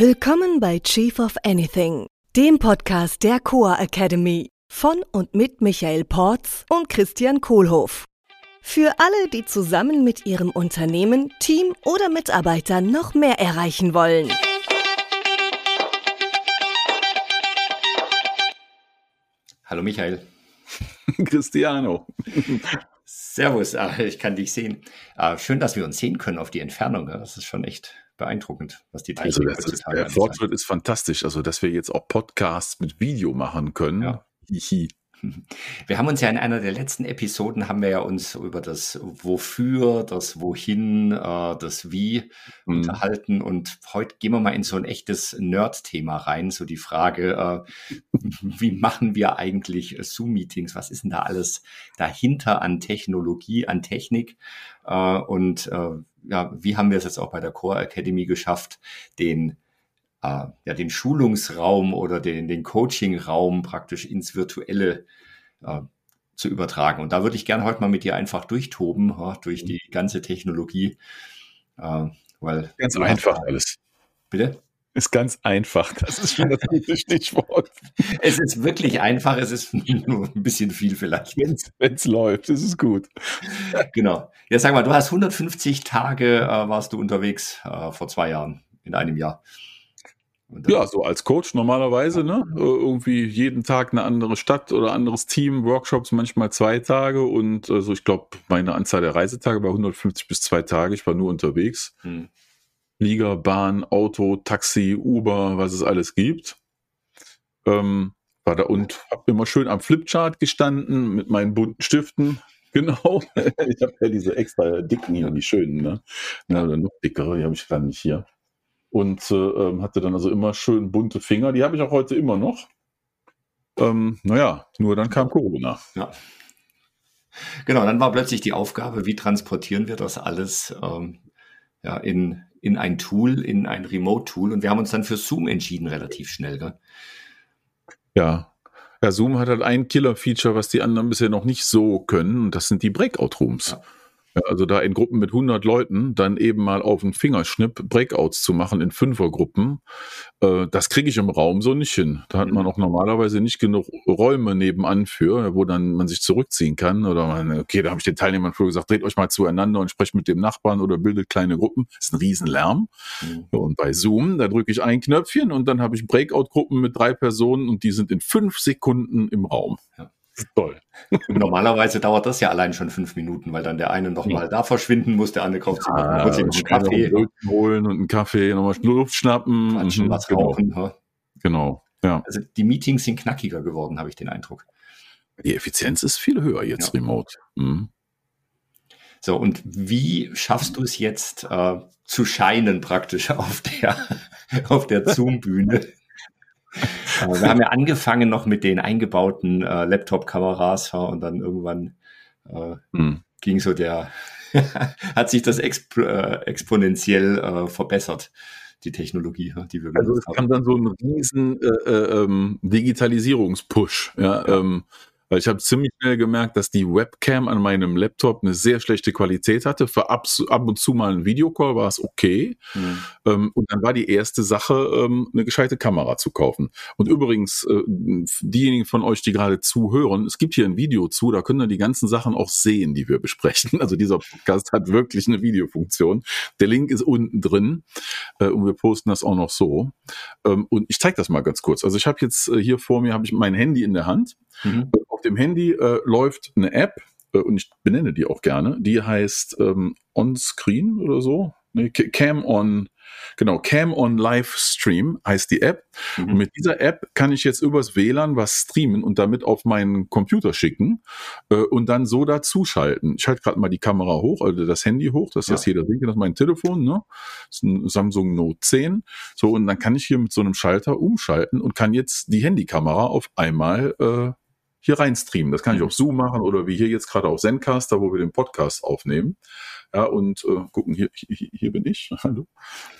Willkommen bei Chief of Anything, dem Podcast der Coa Academy von und mit Michael Porz und Christian Kohlhoff. Für alle, die zusammen mit ihrem Unternehmen, Team oder Mitarbeitern noch mehr erreichen wollen. Hallo Michael. Cristiano. Servus, ah, ich kann dich sehen. Ah, schön, dass wir uns sehen können auf die Entfernung. Das ist schon echt beeindruckend, was die Technik also ist, Der Fortschritt ist fantastisch. Also, dass wir jetzt auch Podcasts mit Video machen können. Ja. Hihi. Wir haben uns ja in einer der letzten Episoden haben wir ja uns über das Wofür, das Wohin, äh, das Wie mhm. unterhalten und heute gehen wir mal in so ein echtes Nerd-Thema rein, so die Frage, äh, wie machen wir eigentlich Zoom-Meetings? Was ist denn da alles dahinter an Technologie, an Technik? Äh, und ja, wie haben wir es jetzt auch bei der Core Academy geschafft, den äh, ja, den Schulungsraum oder den, den Coaching-Raum praktisch ins Virtuelle äh, zu übertragen. Und da würde ich gerne heute mal mit dir einfach durchtoben, ja, durch die ganze Technologie. Äh, weil ganz einfach alles. Bitte? Ist ganz einfach. Das ist schon das gute Stichwort. es ist wirklich einfach. Es ist nur ein bisschen viel vielleicht. Wenn es läuft, ist es gut. genau. Ja, sag mal, du hast 150 Tage äh, warst du unterwegs äh, vor zwei Jahren, in einem Jahr. Ja, so als Coach normalerweise, ne? Äh, irgendwie jeden Tag eine andere Stadt oder anderes Team, Workshops, manchmal zwei Tage und also ich glaube, meine Anzahl der Reisetage war 150 bis zwei Tage. Ich war nur unterwegs. Hm. Flieger, Bahn, Auto, Taxi, Uber, was es alles gibt. Ähm, war da und habe immer schön am Flipchart gestanden mit meinen bunten Stiften. Genau. ich habe ja diese extra dicken hier, die schönen, ne? Ja. Oder noch dickere, die habe ich gar nicht hier und äh, ähm, hatte dann also immer schön bunte Finger. Die habe ich auch heute immer noch. Ähm, naja, nur dann kam Corona. Ja. Genau, dann war plötzlich die Aufgabe, wie transportieren wir das alles ähm, ja, in, in ein Tool, in ein Remote-Tool. Und wir haben uns dann für Zoom entschieden, relativ schnell. Gell? Ja. Ja, Zoom hat halt ein Killer-Feature, was die anderen bisher noch nicht so können, und das sind die Breakout-Rooms. Ja. Also da in Gruppen mit 100 Leuten dann eben mal auf den Fingerschnipp Breakouts zu machen in Fünfergruppen, äh, das kriege ich im Raum so nicht hin. Da hat man mhm. auch normalerweise nicht genug Räume nebenan für, wo dann man sich zurückziehen kann oder man, okay, da habe ich den Teilnehmern früher gesagt, dreht euch mal zueinander und sprecht mit dem Nachbarn oder bildet kleine Gruppen. Das ist ein Riesenlärm. Mhm. Und bei Zoom, da drücke ich ein Knöpfchen und dann habe ich Breakout-Gruppen mit drei Personen und die sind in fünf Sekunden im Raum. Ja. Toll. Normalerweise dauert das ja allein schon fünf Minuten, weil dann der eine noch mal da verschwinden muss, der andere kauft sich ja, noch, einen Kaffee holen und einen Kaffee, nochmal Luft schnappen, Quatschen, was genau. rauchen. Ja. Genau. Ja. Also die Meetings sind knackiger geworden, habe ich den Eindruck. Die Effizienz ist viel höher jetzt ja. remote. Mhm. So, und wie schaffst du es jetzt äh, zu scheinen praktisch auf der, auf der Zoom-Bühne? wir haben ja angefangen noch mit den eingebauten äh, Laptop-Kameras ja, und dann irgendwann äh, hm. ging so der, hat sich das exp äh, exponentiell äh, verbessert, die Technologie, die wir Also es kam dann so ein riesen äh, äh, ähm, Digitalisierungspush. Ja, ähm, weil ich habe ziemlich schnell gemerkt, dass die Webcam an meinem Laptop eine sehr schlechte Qualität hatte. Für ab, ab und zu mal ein Videocall war es okay. Mhm. Ähm, und dann war die erste Sache, ähm, eine gescheite Kamera zu kaufen. Und übrigens, äh, diejenigen von euch, die gerade zuhören, es gibt hier ein Video zu, da können wir die ganzen Sachen auch sehen, die wir besprechen. Also dieser Podcast hat wirklich eine Videofunktion. Der Link ist unten drin äh, und wir posten das auch noch so. Ähm, und ich zeige das mal ganz kurz. Also ich habe jetzt äh, hier vor mir habe ich mein Handy in der Hand. Mhm. Auf dem Handy äh, läuft eine App, äh, und ich benenne die auch gerne, die heißt ähm, On Screen oder so. Nee, Cam on Genau, Cam on Livestream heißt die App. Mhm. Und mit dieser App kann ich jetzt übers WLAN was streamen und damit auf meinen Computer schicken äh, und dann so dazuschalten. Ich halte gerade mal die Kamera hoch, also das Handy hoch, dass ja. das jeder sehen kann. Das ist mein Telefon, ne? Das ist ein Samsung Note 10. So, und dann kann ich hier mit so einem Schalter umschalten und kann jetzt die Handykamera auf einmal äh, hier rein streamen. Das kann ich mhm. auf Zoom machen oder wie hier jetzt gerade auf Zencaster, wo wir den Podcast aufnehmen. Ja, und äh, gucken, hier, hier, hier bin ich. Hallo.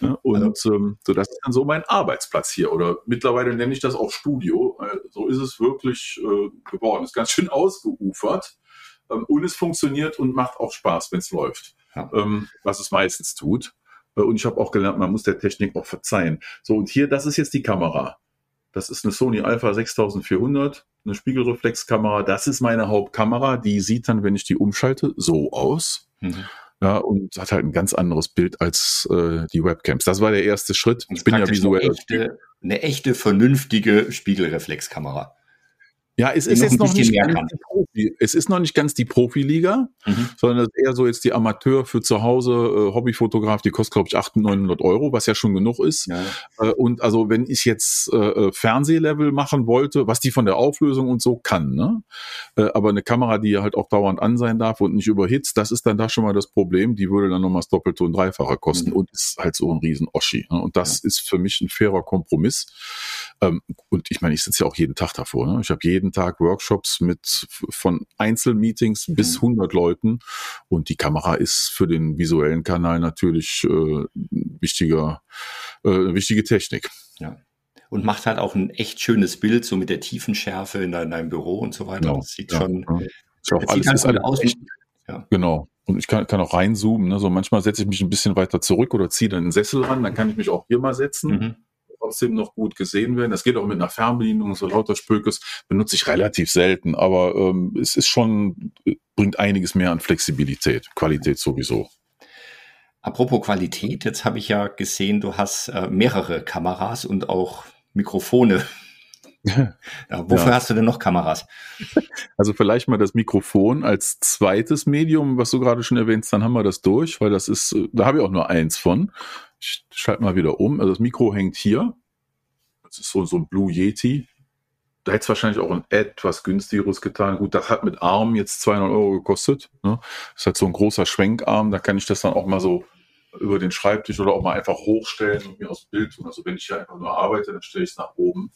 Ja, und ähm, so, das ist dann so mein Arbeitsplatz hier. Oder mittlerweile nenne ich das auch Studio. Äh, so ist es wirklich äh, geworden. Ist ganz schön ausgeufert. Ähm, und es funktioniert und macht auch Spaß, wenn es läuft. Ja. Ähm, was es meistens tut. Äh, und ich habe auch gelernt, man muss der Technik auch verzeihen. So, und hier, das ist jetzt die Kamera. Das ist eine Sony Alpha 6400, eine Spiegelreflexkamera. Das ist meine Hauptkamera. Die sieht dann, wenn ich die umschalte, so aus. Mhm. Ja, und hat halt ein ganz anderes Bild als äh, die Webcams. Das war der erste Schritt. Ich bin ja visuell. Eine echte, eine echte, vernünftige Spiegelreflexkamera. Ja, es ist jetzt noch nicht ganz die Profi, es ist noch nicht ganz die Profiliga, mhm. sondern es ist eher so jetzt die Amateur für zu Hause äh, Hobbyfotograf, die kostet glaube ich 800, 900 Euro, was ja schon genug ist. Ja. Äh, und also wenn ich jetzt äh, äh, Fernsehlevel machen wollte, was die von der Auflösung und so kann, ne? Äh, aber eine Kamera, die halt auch dauernd an sein darf und nicht überhitzt, das ist dann da schon mal das Problem. Die würde dann nochmal das Doppelte und Dreifache kosten mhm. und ist halt so ein riesen Oschi. Ne? Und das ja. ist für mich ein fairer Kompromiss. Ähm, und ich meine, ich sitze ja auch jeden Tag davor. Ne? Ich habe jeden Tag Workshops mit von Einzelmeetings bis 100 mhm. Leuten und die Kamera ist für den visuellen Kanal natürlich äh, wichtiger, äh, wichtige Technik. Ja und macht halt auch ein echt schönes Bild, so mit der Tiefenschärfe in, deinem Büro und so weiter. Genau, das sieht ja, schon, ja. Ist auch alles, sieht halt aus. Echt, ja. Genau. Und ich kann, kann auch reinzoomen. Ne? So manchmal setze ich mich ein bisschen weiter zurück oder ziehe dann einen Sessel ran, dann kann ich mich auch hier mal setzen. Mhm trotzdem noch gut gesehen werden. Das geht auch mit einer Fernbedienung, so lauter Spökes benutze ich relativ selten, aber ähm, es ist schon, bringt einiges mehr an Flexibilität, Qualität sowieso. Apropos Qualität, jetzt habe ich ja gesehen, du hast äh, mehrere Kameras und auch Mikrofone. Ja, wofür ja. hast du denn noch Kameras? Also vielleicht mal das Mikrofon als zweites Medium, was du gerade schon erwähnst, dann haben wir das durch, weil das ist, da habe ich auch nur eins von. Ich schalte mal wieder um. Also das Mikro hängt hier. Das ist so, so ein Blue Yeti. Da hätte es wahrscheinlich auch ein etwas günstigeres getan. Gut, das hat mit Arm jetzt 200 Euro gekostet. Ne? Das ist halt so ein großer Schwenkarm. Da kann ich das dann auch mal so über den Schreibtisch oder auch mal einfach hochstellen und mir aus Bild tun. Also wenn ich hier einfach nur arbeite, dann stelle ich es nach oben.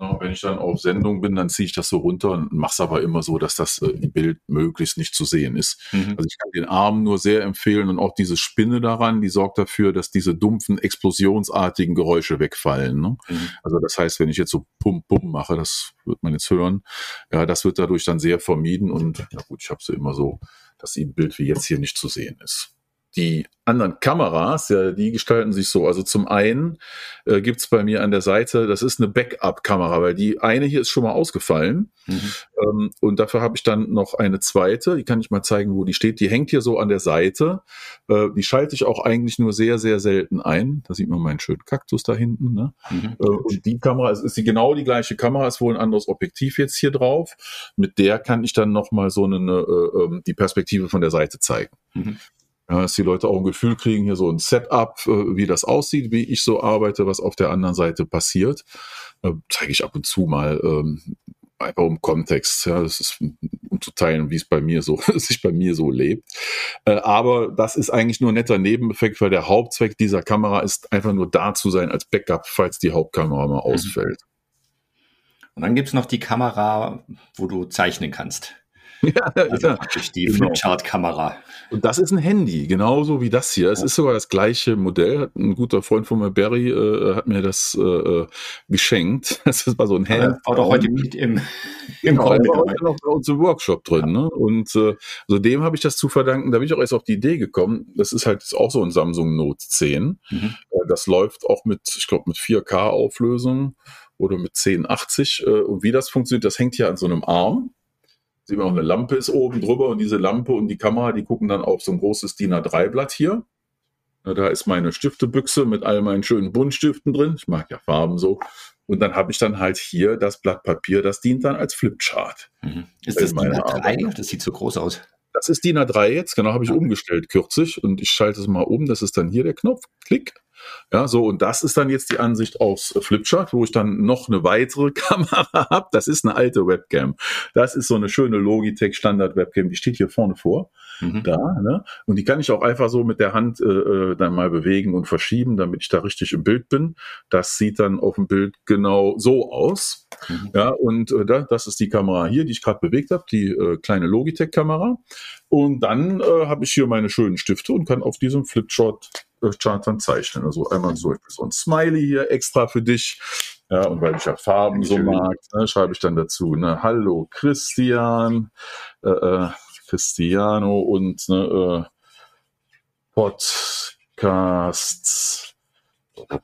Wenn ich dann auf Sendung bin, dann ziehe ich das so runter und mache es aber immer so, dass das äh, Bild möglichst nicht zu sehen ist. Mhm. Also ich kann den Arm nur sehr empfehlen und auch diese Spinne daran, die sorgt dafür, dass diese dumpfen, explosionsartigen Geräusche wegfallen. Ne? Mhm. Also das heißt, wenn ich jetzt so pum pum mache, das wird man jetzt hören, ja, das wird dadurch dann sehr vermieden und ja gut, ich habe sie immer so, dass ein Bild wie jetzt hier nicht zu sehen ist die anderen Kameras, ja, die gestalten sich so. Also zum einen äh, gibt es bei mir an der Seite, das ist eine Backup-Kamera, weil die eine hier ist schon mal ausgefallen. Mhm. Ähm, und dafür habe ich dann noch eine zweite, die kann ich mal zeigen, wo die steht. Die hängt hier so an der Seite. Äh, die schalte ich auch eigentlich nur sehr, sehr selten ein. Da sieht man meinen schönen Kaktus da hinten. Ne? Mhm. Äh, und die Kamera ist, ist die genau die gleiche Kamera, ist wohl ein anderes Objektiv jetzt hier drauf. Mit der kann ich dann nochmal so eine, äh, ähm, die Perspektive von der Seite zeigen. Mhm. Ja, dass die Leute auch ein Gefühl kriegen, hier so ein Setup, äh, wie das aussieht, wie ich so arbeite, was auf der anderen Seite passiert. Äh, zeige ich ab und zu mal ähm, einfach um Kontext. Ja, das ist um zu teilen, wie es bei mir so, sich bei mir so lebt. Äh, aber das ist eigentlich nur ein netter Nebeneffekt, weil der Hauptzweck dieser Kamera ist einfach nur da zu sein als Backup, falls die Hauptkamera mal mhm. ausfällt. Und dann gibt's noch die Kamera, wo du zeichnen kannst. Ja, also ja. praktisch die genau. Flipchart-Kamera. Und das ist ein Handy, genauso wie das hier. Es ja. ist sogar das gleiche Modell. Ein guter Freund von mir, Barry, äh, hat mir das äh, äh geschenkt. Das war so ein Handy. War doch heute mit im, im genau, Raum war heute noch bei uns im Workshop drin. Ne? Und äh, also dem habe ich das zu verdanken. Da bin ich auch erst auf die Idee gekommen. Das ist halt auch so ein Samsung Note 10. Mhm. Äh, das läuft auch mit, ich glaube, mit 4K-Auflösung oder mit 1080. Äh, und wie das funktioniert, das hängt hier an so einem Arm sieht man auch eine Lampe ist oben drüber und diese Lampe und die Kamera, die gucken dann auf so ein großes DIN A3-Blatt hier. Da ist meine Stiftebüchse mit all meinen schönen Buntstiften drin. Ich mag ja Farben so. Und dann habe ich dann halt hier das Blatt Papier, das dient dann als Flipchart. Mhm. Ist das DIN A3? Das sieht so groß aus. Das ist DIN A3 jetzt, genau, habe ich umgestellt kürzlich und ich schalte es mal um. Das ist dann hier der Knopf. Klick. Ja, so, und das ist dann jetzt die Ansicht aus Flipchart, wo ich dann noch eine weitere Kamera habe. Das ist eine alte Webcam. Das ist so eine schöne Logitech Standard Webcam, die steht hier vorne vor. Mhm. Da, ne? Und die kann ich auch einfach so mit der Hand äh, äh, dann mal bewegen und verschieben, damit ich da richtig im Bild bin. Das sieht dann auf dem Bild genau so aus. Mhm. Ja, und äh, das ist die Kamera hier, die ich gerade bewegt habe, die äh, kleine Logitech-Kamera. Und dann äh, habe ich hier meine schönen Stifte und kann auf diesem Flipchart äh, Chart dann zeichnen. Also einmal so, so ein Smiley hier extra für dich. Ja, und weil ich ja Farben so mag, ne, schreibe ich dann dazu, ne, Hallo Christian, äh, äh, Cristiano und ne, äh, Podcast Podcasts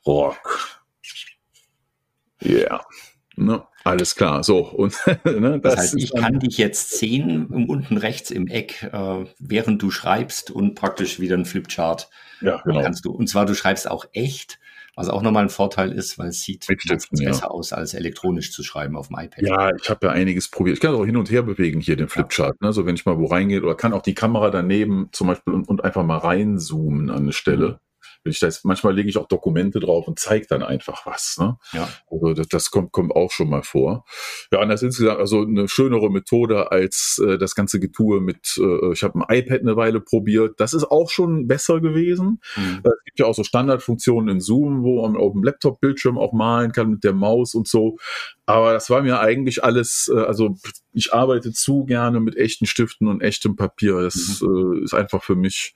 Rock. Ja, yeah. ne, alles klar. So, und ne, das, das heißt, ich kann dich jetzt sehen, unten rechts im Eck, äh, während du schreibst und praktisch wieder ein Flipchart ja, genau. kannst du. Und zwar, du schreibst auch echt was auch nochmal ein Vorteil ist, weil es sieht besser ja. aus, als elektronisch zu schreiben auf dem iPad. Ja, ich habe ja einiges probiert. Ich kann auch hin und her bewegen hier den Flipchart. Ja. Ne? So wenn ich mal wo reingehe oder kann auch die Kamera daneben zum Beispiel und, und einfach mal reinzoomen an eine Stelle. Wenn ich das, manchmal lege ich auch Dokumente drauf und zeige dann einfach was. Ne? Ja. Also das, das, kommt, kommt auch schon mal vor. Ja, und das ist insgesamt also eine schönere Methode als äh, das ganze Getue mit, äh, ich habe ein iPad eine Weile probiert. Das ist auch schon besser gewesen. Mhm. Es gibt ja auch so Standardfunktionen in Zoom, wo man auf dem Laptop-Bildschirm auch malen kann mit der Maus und so. Aber das war mir eigentlich alles, äh, also ich arbeite zu gerne mit echten Stiften und echtem Papier. Das mhm. äh, ist einfach für mich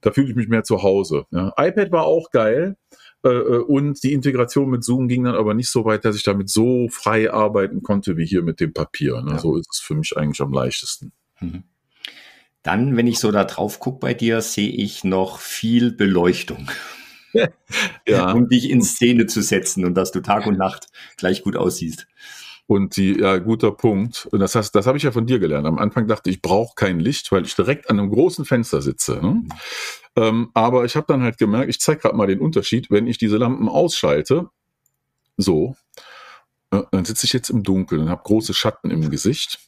da fühle ich mich mehr zu Hause. Ja. iPad war auch geil. Äh, äh, und die Integration mit Zoom ging dann aber nicht so weit, dass ich damit so frei arbeiten konnte wie hier mit dem Papier. Ne? Ja. So ist es für mich eigentlich am leichtesten. Mhm. Dann, wenn ich so da drauf gucke bei dir, sehe ich noch viel Beleuchtung. ja. um dich in Szene zu setzen und dass du Tag und Nacht gleich gut aussiehst. Und die, ja, guter Punkt. Und das heißt, das habe ich ja von dir gelernt. Am Anfang dachte ich, ich brauche kein Licht, weil ich direkt an einem großen Fenster sitze. Ne? Mhm. Ähm, aber ich habe dann halt gemerkt, ich zeige gerade mal den Unterschied, wenn ich diese Lampen ausschalte, so, äh, dann sitze ich jetzt im Dunkeln und habe große Schatten im Gesicht.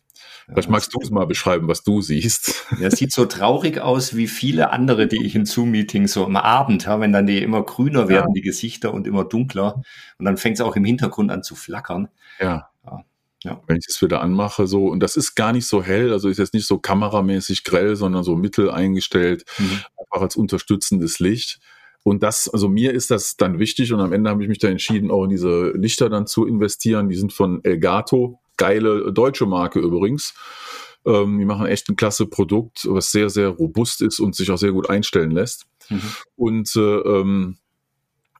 Vielleicht magst du es mal beschreiben, was du siehst. Ja, es sieht so traurig aus wie viele andere, die ich in Zoom-Meetings so am Abend, ja, wenn dann die immer grüner werden, ja. die Gesichter und immer dunkler. Und dann fängt es auch im Hintergrund an zu flackern. Ja. Ja. Wenn ich es wieder anmache, so, und das ist gar nicht so hell, also ist jetzt nicht so kameramäßig grell, sondern so mittel eingestellt, mhm. einfach als unterstützendes Licht. Und das, also mir ist das dann wichtig und am Ende habe ich mich da entschieden, auch in diese Lichter dann zu investieren. Die sind von Elgato, geile deutsche Marke übrigens. Ähm, die machen echt ein klasse Produkt, was sehr, sehr robust ist und sich auch sehr gut einstellen lässt. Mhm. Und äh, ähm,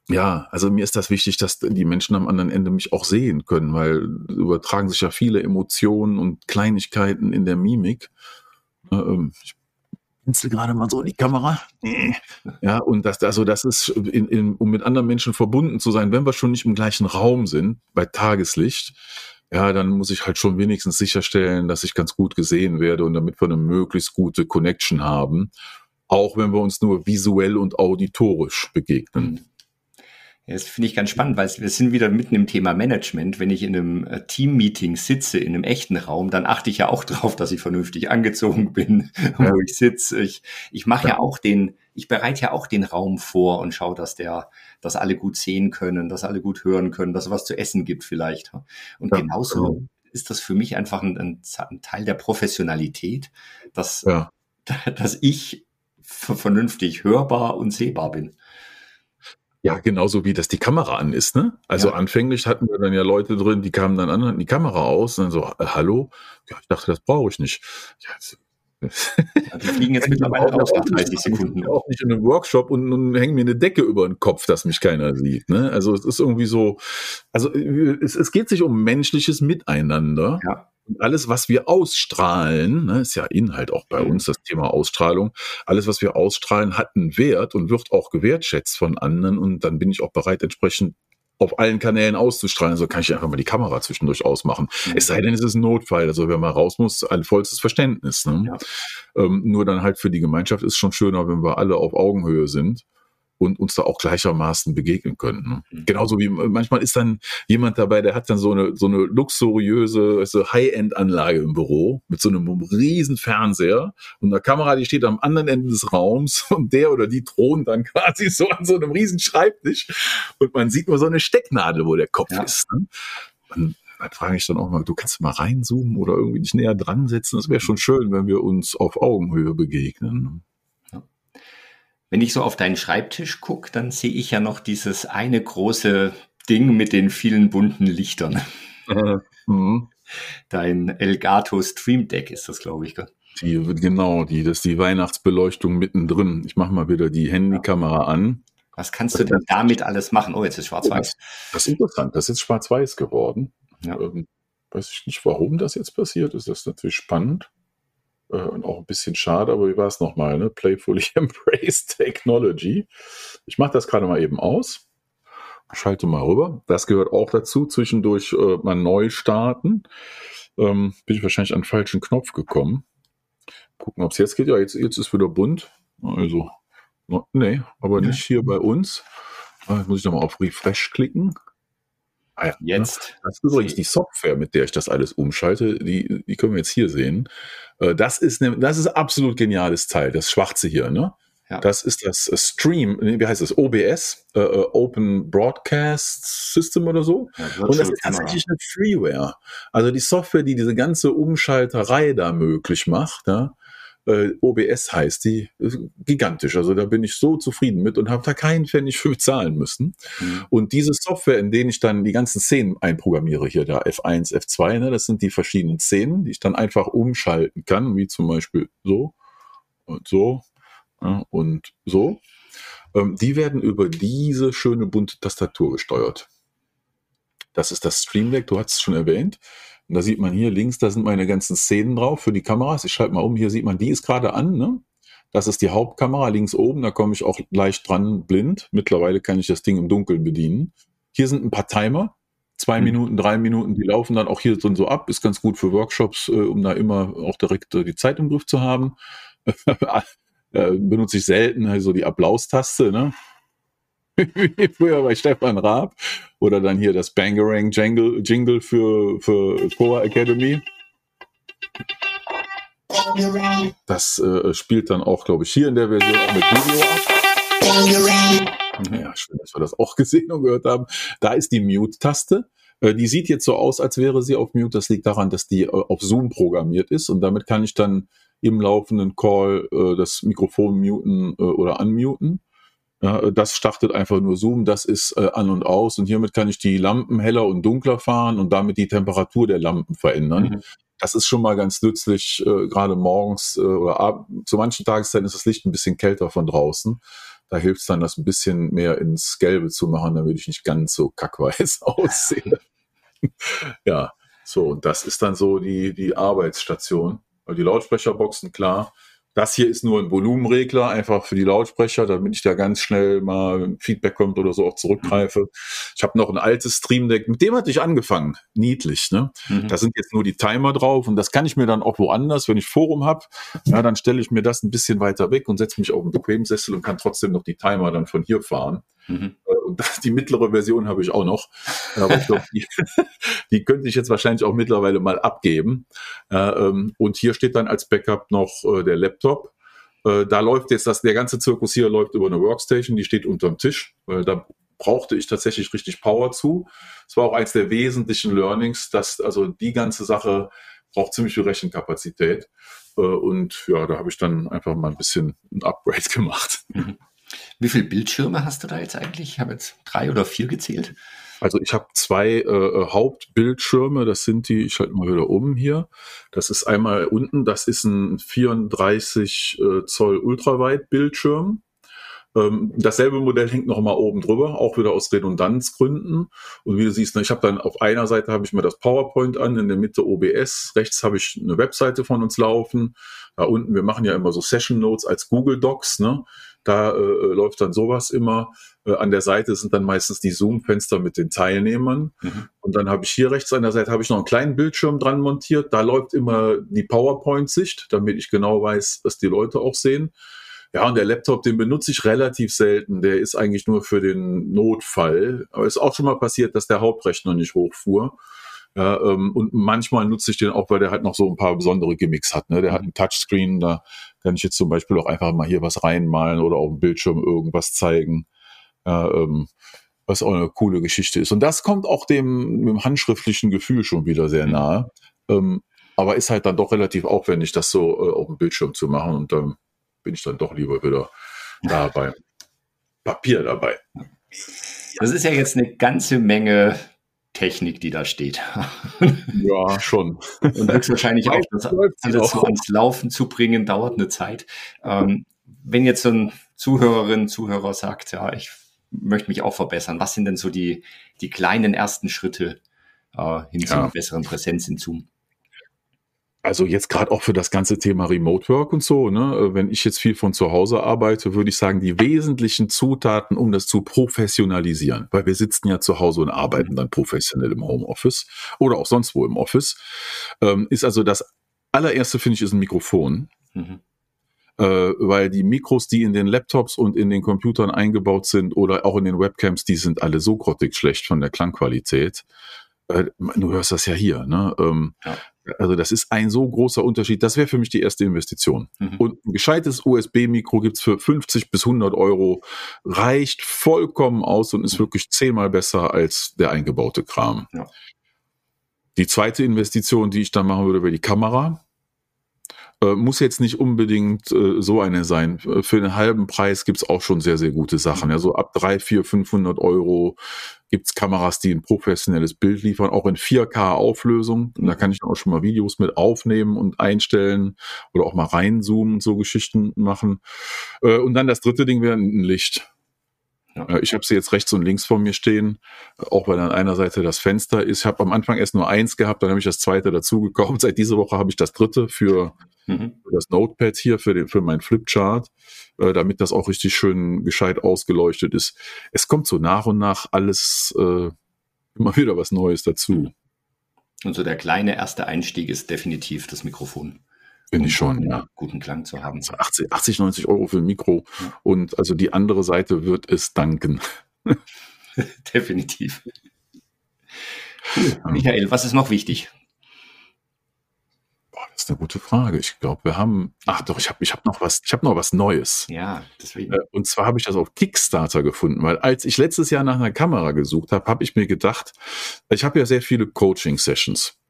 ja, also mir ist das wichtig, dass die Menschen am anderen Ende mich auch sehen können, weil übertragen sich ja viele Emotionen und Kleinigkeiten in der Mimik. Ähm, ich pinsel gerade mal so die Kamera. Ja, und das, also das ist, in, in, um mit anderen Menschen verbunden zu sein, wenn wir schon nicht im gleichen Raum sind, bei Tageslicht, ja, dann muss ich halt schon wenigstens sicherstellen, dass ich ganz gut gesehen werde und damit wir eine möglichst gute Connection haben, auch wenn wir uns nur visuell und auditorisch begegnen. Ja, das finde ich ganz spannend, weil wir sind wieder mitten im Thema Management. Wenn ich in einem äh, Team-Meeting sitze, in einem echten Raum, dann achte ich ja auch darauf, dass ich vernünftig angezogen bin, ja. wo ich sitze. Ich, ich mache ja. ja auch den, ich bereite ja auch den Raum vor und schaue, dass der, dass alle gut sehen können, dass alle gut hören können, dass es was zu essen gibt vielleicht. Und ja, genauso genau. ist das für mich einfach ein, ein, ein Teil der Professionalität, dass, dass ich vernünftig hörbar und sehbar bin. Ja, genauso wie das die Kamera an ist, ne? Also ja. anfänglich hatten wir dann ja Leute drin, die kamen dann an, hatten die Kamera aus und dann so, äh, hallo? Ja, ich dachte, das brauche ich nicht. Ja, ja, die fliegen jetzt mittlerweile auch nach 30 Sekunden. Ich auch nicht in einem Workshop und, und hängen mir eine Decke über den Kopf, dass mich keiner sieht. Ne? Also es ist irgendwie so, also es, es geht sich um menschliches Miteinander. Ja. Und alles, was wir ausstrahlen, ne, ist ja Inhalt auch bei uns, das Thema Ausstrahlung, alles, was wir ausstrahlen, hat einen Wert und wird auch gewertschätzt von anderen. Und dann bin ich auch bereit, entsprechend auf allen Kanälen auszustrahlen. So kann ich einfach mal die Kamera zwischendurch ausmachen. Mhm. Es sei denn, es ist ein Notfall. Also wer mal raus muss, ein vollstes Verständnis. Ne? Ja. Ähm, nur dann halt für die Gemeinschaft ist schon schöner, wenn wir alle auf Augenhöhe sind und uns da auch gleichermaßen begegnen können. Ne? Mhm. Genauso wie manchmal ist dann jemand dabei, der hat dann so eine, so eine luxuriöse so High-End-Anlage im Büro mit so einem riesen Fernseher und einer Kamera, die steht am anderen Ende des Raums und der oder die thronen dann quasi so an so einem riesen Schreibtisch und man sieht nur so eine Stecknadel, wo der Kopf ja. ist. Ne? Man, dann frage ich dann auch mal, du kannst mal reinzoomen oder irgendwie dich näher dran setzen. Das wäre schon schön, wenn wir uns auf Augenhöhe begegnen. Wenn ich so auf deinen Schreibtisch gucke, dann sehe ich ja noch dieses eine große Ding mit den vielen bunten Lichtern. Mhm. Dein Elgato Stream Deck ist das, glaube ich. Gell? Die, genau, die, das ist die Weihnachtsbeleuchtung mittendrin. Ich mache mal wieder die Handykamera an. Was kannst du denn damit alles machen? Oh, jetzt ist schwarz-weiß. Das, ist interessant. Das ist schwarz-weiß geworden. Ja. Ähm, weiß ich nicht, warum das jetzt passiert ist. Das ist natürlich spannend. Äh, und auch ein bisschen schade, aber wie war es nochmal? Ne? Playfully Embrace Technology. Ich mache das gerade mal eben aus. Schalte mal rüber. Das gehört auch dazu. Zwischendurch äh, mal neu starten. Ähm, bin ich wahrscheinlich an den falschen Knopf gekommen. Gucken, ob es jetzt geht. Ja, jetzt, jetzt ist wieder bunt. Also, nee, aber nicht hier bei uns. Ah, jetzt muss ich nochmal auf Refresh klicken. Ah ja, ne? jetzt. Das ist übrigens die Software, mit der ich das alles umschalte. Die, die können wir jetzt hier sehen. Äh, das ist, ne, das ist absolut geniales Teil, das schwarze hier, ne? Ja. Das ist das äh, Stream, wie heißt das? OBS, äh, äh, Open Broadcast System oder so. Ja, und das ist tatsächlich eine Freeware. Also die Software, die diese ganze Umschalterei da möglich macht, ja, äh, OBS heißt die, gigantisch. Also da bin ich so zufrieden mit und habe da keinen Pfennig für bezahlen müssen. Mhm. Und diese Software, in denen ich dann die ganzen Szenen einprogrammiere, hier da F1, F2, ne, das sind die verschiedenen Szenen, die ich dann einfach umschalten kann, wie zum Beispiel so und so ja, und so. Ähm, die werden über diese schöne bunte Tastatur gesteuert. Das ist das Stream Deck, du hast es schon erwähnt. Und da sieht man hier links, da sind meine ganzen Szenen drauf für die Kameras. Ich schalte mal um, hier sieht man, die ist gerade an. Ne? Das ist die Hauptkamera links oben, da komme ich auch leicht dran blind. Mittlerweile kann ich das Ding im Dunkeln bedienen. Hier sind ein paar Timer, zwei mhm. Minuten, drei Minuten, die laufen dann auch hier drin so ab. Ist ganz gut für Workshops, äh, um da immer auch direkt äh, die Zeit im Griff zu haben. äh, benutze ich selten also die Applaustaste. Ne? Wie früher bei Stefan Raab oder dann hier das Bangerang Jingle, Jingle für, für Core Academy. Das äh, spielt dann auch, glaube ich, hier in der Version auch mit Video ab. Ja, schön, dass wir das auch gesehen und gehört haben. Da ist die Mute-Taste. Äh, die sieht jetzt so aus, als wäre sie auf Mute. Das liegt daran, dass die äh, auf Zoom programmiert ist und damit kann ich dann im laufenden Call äh, das Mikrofon muten oder unmuten. Ja, das startet einfach nur Zoom, das ist äh, an und aus und hiermit kann ich die Lampen heller und dunkler fahren und damit die Temperatur der Lampen verändern. Mhm. Das ist schon mal ganz nützlich, äh, gerade morgens äh, oder ab, zu manchen Tageszeiten ist das Licht ein bisschen kälter von draußen. Da hilft es dann, das ein bisschen mehr ins Gelbe zu machen, damit ich nicht ganz so kackweiß aussehe. ja, so, und das ist dann so die, die Arbeitsstation. Die Lautsprecherboxen, klar, das hier ist nur ein Volumenregler, einfach für die Lautsprecher, damit ich da ganz schnell mal Feedback kommt oder so auch zurückgreife. Ich habe noch ein altes Stream Deck, mit dem hatte ich angefangen. Niedlich, ne? Mhm. Da sind jetzt nur die Timer drauf und das kann ich mir dann auch woanders, wenn ich Forum habe, ja, dann stelle ich mir das ein bisschen weiter weg und setze mich auf einen Bequemsessel und kann trotzdem noch die Timer dann von hier fahren. Mhm. Äh, und die mittlere Version habe ich auch noch. Aber ich glaube, die, die könnte ich jetzt wahrscheinlich auch mittlerweile mal abgeben. Äh, ähm, und hier steht dann als Backup noch äh, der Laptop. Da läuft jetzt das, der ganze Zirkus hier läuft über eine Workstation, die steht unterm Tisch. Da brauchte ich tatsächlich richtig Power zu. Es war auch eins der wesentlichen Learnings, dass also die ganze Sache braucht ziemlich viel Rechenkapazität. Und ja, da habe ich dann einfach mal ein bisschen ein Upgrade gemacht. Wie viele Bildschirme hast du da jetzt eigentlich? Ich habe jetzt drei oder vier gezählt. Also ich habe zwei äh, äh, Hauptbildschirme, das sind die, ich schalte mal wieder um hier. Das ist einmal unten, das ist ein 34 äh, Zoll Ultraweit-Bildschirm. Ähm, dasselbe Modell hängt noch mal oben drüber, auch wieder aus Redundanzgründen. Und wie du siehst, ne, ich habe dann auf einer Seite habe ich mir das PowerPoint an, in der Mitte OBS, rechts habe ich eine Webseite von uns laufen. Da unten, wir machen ja immer so Session Notes als Google Docs, ne? Da äh, äh, läuft dann sowas immer. Äh, an der Seite sind dann meistens die Zoom-Fenster mit den Teilnehmern. Mhm. Und dann habe ich hier rechts an der Seite habe ich noch einen kleinen Bildschirm dran montiert. Da läuft immer die PowerPoint-Sicht, damit ich genau weiß, dass die Leute auch sehen. Ja, und der Laptop, den benutze ich relativ selten. Der ist eigentlich nur für den Notfall. Aber es ist auch schon mal passiert, dass der Hauptrechner nicht hochfuhr. Ja, ähm, und manchmal nutze ich den auch, weil der halt noch so ein paar besondere Gimmicks hat. Ne? Der hat einen Touchscreen, da kann ich jetzt zum Beispiel auch einfach mal hier was reinmalen oder auf dem Bildschirm irgendwas zeigen. Ja, ähm, was auch eine coole Geschichte ist. Und das kommt auch dem, dem handschriftlichen Gefühl schon wieder sehr mhm. nahe. Ähm, aber ist halt dann doch relativ aufwendig, das so äh, auf dem Bildschirm zu machen. Und dann bin ich dann doch lieber wieder da beim Papier dabei. Das ist ja jetzt eine ganze Menge Technik, die da steht. ja, schon. Und höchstwahrscheinlich auch das alles so ans Laufen zu bringen, dauert eine Zeit. Ähm, wenn jetzt so ein Zuhörerin, Zuhörer sagt, ja, ich möchte mich auch verbessern, was sind denn so die, die kleinen ersten Schritte äh, hin zu ja. einer besseren Präsenz in Zoom? Also jetzt gerade auch für das ganze Thema Remote Work und so, ne, wenn ich jetzt viel von zu Hause arbeite, würde ich sagen, die wesentlichen Zutaten, um das zu professionalisieren, weil wir sitzen ja zu Hause und arbeiten dann professionell im Homeoffice oder auch sonst wo im Office, ähm, ist also das allererste, finde ich, ist ein Mikrofon. Mhm. Äh, weil die Mikros, die in den Laptops und in den Computern eingebaut sind oder auch in den Webcams, die sind alle so grottig schlecht von der Klangqualität. Äh, du hörst das ja hier, ne? Ähm, ja. Also das ist ein so großer Unterschied. Das wäre für mich die erste Investition. Mhm. Und ein gescheites USB-Mikro gibt's für 50 bis 100 Euro. Reicht vollkommen aus und ist mhm. wirklich zehnmal besser als der eingebaute Kram. Ja. Die zweite Investition, die ich dann machen würde, wäre die Kamera. Äh, muss jetzt nicht unbedingt äh, so eine sein. Für einen halben Preis gibt's auch schon sehr, sehr gute Sachen. Ja, so ab drei, vier, 500 Euro gibt's Kameras, die ein professionelles Bild liefern, auch in 4K Auflösung. Und da kann ich dann auch schon mal Videos mit aufnehmen und einstellen oder auch mal reinzoomen und so Geschichten machen. Äh, und dann das dritte Ding wäre ein Licht. Ja. Ich habe sie jetzt rechts und links vor mir stehen, auch weil an einer Seite das Fenster ist. Ich habe am Anfang erst nur eins gehabt, dann habe ich das zweite dazu gekauft. Seit dieser Woche habe ich das dritte für, mhm. für das Notepad hier, für, den, für meinen Flipchart, äh, damit das auch richtig schön gescheit ausgeleuchtet ist. Es kommt so nach und nach alles äh, immer wieder was Neues dazu. Und so der kleine erste Einstieg ist definitiv das Mikrofon. Finde ich schon, ja. Guten Klang zu haben. 80, 80 90 Euro für ein Mikro. Ja. Und also die andere Seite wird es danken. Definitiv. Cool. Michael, was ist noch wichtig? Boah, das ist eine gute Frage. Ich glaube, wir haben. Ach doch, ich habe ich hab noch was, ich habe noch was Neues. Ja, deswegen. Äh, und zwar habe ich das auf Kickstarter gefunden, weil als ich letztes Jahr nach einer Kamera gesucht habe, habe ich mir gedacht, ich habe ja sehr viele Coaching-Sessions.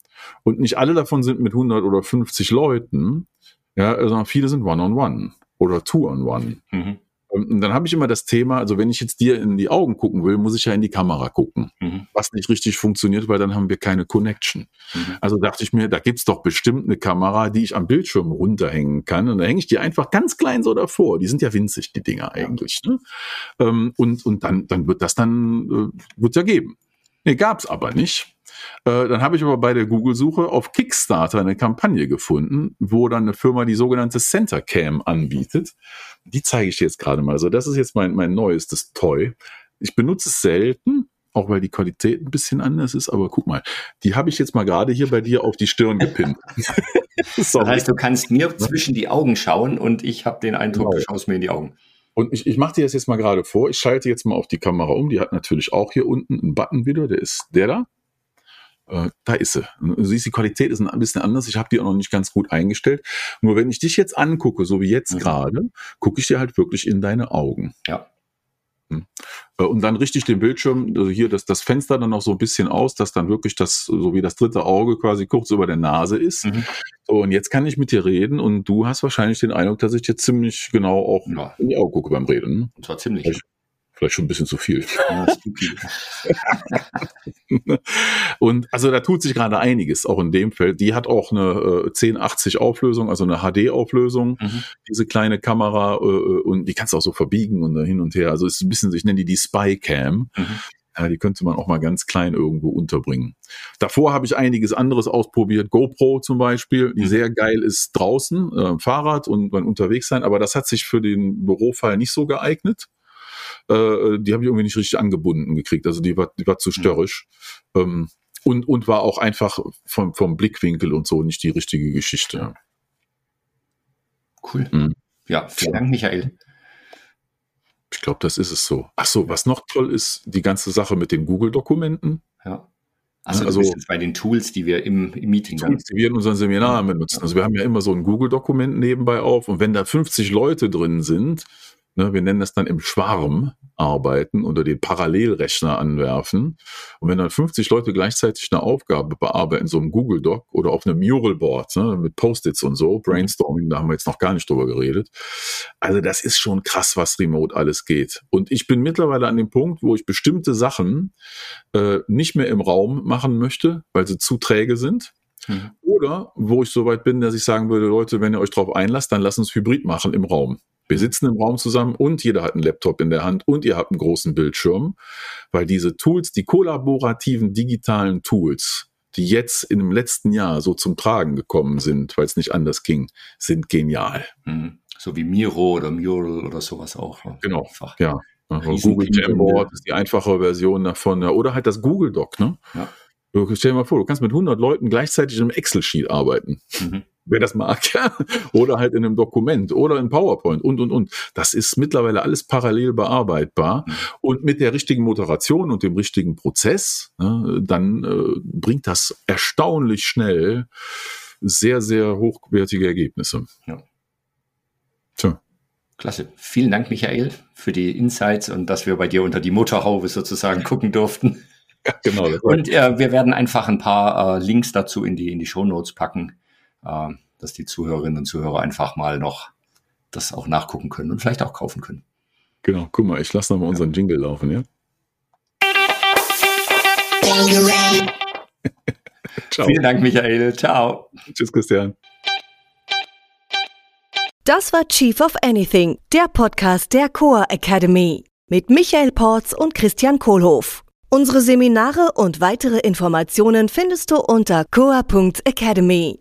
Und nicht alle davon sind mit 100 oder 50 Leuten, ja, sondern viele sind One-on-One -on -one oder Two-on-One. Mhm. Und dann habe ich immer das Thema, also wenn ich jetzt dir in die Augen gucken will, muss ich ja in die Kamera gucken, mhm. was nicht richtig funktioniert, weil dann haben wir keine Connection. Mhm. Also dachte ich mir, da gibt's doch bestimmt eine Kamera, die ich am Bildschirm runterhängen kann. Und da hänge ich die einfach ganz klein so davor. Die sind ja winzig, die Dinger eigentlich. Ne? Ähm, und und dann, dann wird das dann, äh, wird ja geben. Nee, gab's aber nicht. Äh, dann habe ich aber bei der Google-Suche auf Kickstarter eine Kampagne gefunden, wo dann eine Firma die sogenannte Center Cam anbietet. Die zeige ich dir jetzt gerade mal. Also das ist jetzt mein, mein neuestes Toy. Ich benutze es selten, auch weil die Qualität ein bisschen anders ist, aber guck mal, die habe ich jetzt mal gerade hier bei dir auf die Stirn gepinnt. das heißt, du kannst mir zwischen die Augen schauen und ich habe den Eindruck, genau. du schaust mir in die Augen. Und ich, ich mache dir das jetzt mal gerade vor. Ich schalte jetzt mal auf die Kamera um. Die hat natürlich auch hier unten einen Button wieder. Der ist der da. Äh, da ist sie. Du siehst, die Qualität ist ein bisschen anders. Ich habe die auch noch nicht ganz gut eingestellt. Nur wenn ich dich jetzt angucke, so wie jetzt mhm. gerade, gucke ich dir halt wirklich in deine Augen. Ja. Hm. Äh, und dann richte ich den Bildschirm, also hier das, das Fenster dann noch so ein bisschen aus, dass dann wirklich das, so wie das dritte Auge quasi kurz über der Nase ist. Mhm. So, und jetzt kann ich mit dir reden und du hast wahrscheinlich den Eindruck, dass ich jetzt ziemlich genau auch ja. in die Augen gucke beim Reden. Ne? Und zwar ziemlich. Ich, Vielleicht schon ein bisschen zu viel. und also da tut sich gerade einiges, auch in dem Feld. Die hat auch eine äh, 1080 Auflösung, also eine HD-Auflösung, mhm. diese kleine Kamera, äh, äh, und die kannst du auch so verbiegen und hin und her. Also ist ein bisschen, ich nenne die die Spy-Cam. Mhm. Ja, die könnte man auch mal ganz klein irgendwo unterbringen. Davor habe ich einiges anderes ausprobiert. GoPro zum Beispiel, die mhm. sehr geil ist draußen, äh, Fahrrad und beim unterwegs sein, aber das hat sich für den Bürofall nicht so geeignet äh, die habe ich irgendwie nicht richtig angebunden gekriegt. Also die war, die war zu mhm. störrisch. Mhm. Ähm, und, und war auch einfach vom, vom Blickwinkel und so nicht die richtige Geschichte. Cool. Mhm. Ja, vielen Dank, Michael. Ich glaube, das ist es so. Ach so, was noch toll ist, die ganze Sache mit den Google-Dokumenten. Ja. Also, also jetzt bei den Tools, die wir im, im Meeting Tools, haben. die wir in unseren Seminaren benutzen. Also wir haben ja immer so ein Google-Dokument nebenbei auf und wenn da 50 Leute drin sind, ne, wir nennen das dann im Schwarm arbeiten oder den Parallelrechner anwerfen. Und wenn dann 50 Leute gleichzeitig eine Aufgabe bearbeiten, so einem Google Doc oder auf einem Mural Board ne, mit Post-its und so, Brainstorming, da haben wir jetzt noch gar nicht drüber geredet. Also das ist schon krass, was remote alles geht. Und ich bin mittlerweile an dem Punkt, wo ich bestimmte Sachen äh, nicht mehr im Raum machen möchte, weil sie zu träge sind. Mhm. Oder wo ich so weit bin, dass ich sagen würde, Leute, wenn ihr euch darauf einlasst, dann lasst uns Hybrid machen im Raum. Wir sitzen im Raum zusammen und jeder hat einen Laptop in der Hand und ihr habt einen großen Bildschirm, weil diese Tools, die kollaborativen digitalen Tools, die jetzt in dem letzten Jahr so zum Tragen gekommen sind, weil es nicht anders ging, sind genial. Mhm. So wie Miro oder Mural oder sowas auch. Ne? Genau, Einfach. ja. Google Jamboard ist die einfache Version davon. Oder halt das Google Doc, ne? Ja. Du, stell dir mal vor, du kannst mit 100 Leuten gleichzeitig einem Excel-Sheet arbeiten. Mhm. Wer das mag, ja. Oder halt in einem Dokument oder in PowerPoint und, und, und. Das ist mittlerweile alles parallel bearbeitbar. Mhm. Und mit der richtigen Moderation und dem richtigen Prozess, ne, dann äh, bringt das erstaunlich schnell sehr, sehr hochwertige Ergebnisse. Ja. Tja. Klasse. Vielen Dank, Michael, für die Insights und dass wir bei dir unter die Motorhaube sozusagen gucken durften. Ja, genau. Und äh, wir werden einfach ein paar äh, Links dazu in die, in die Show Notes packen, dass die Zuhörerinnen und Zuhörer einfach mal noch das auch nachgucken können und vielleicht auch kaufen können. Genau, guck mal, ich lasse nochmal ja. unseren Jingle laufen, ja? Vielen Dank, Michael. Ciao. Tschüss, Christian. Das war Chief of Anything, der Podcast der Coa Academy mit Michael Porz und Christian Kohlhoff. Unsere Seminare und weitere Informationen findest du unter coa.academy.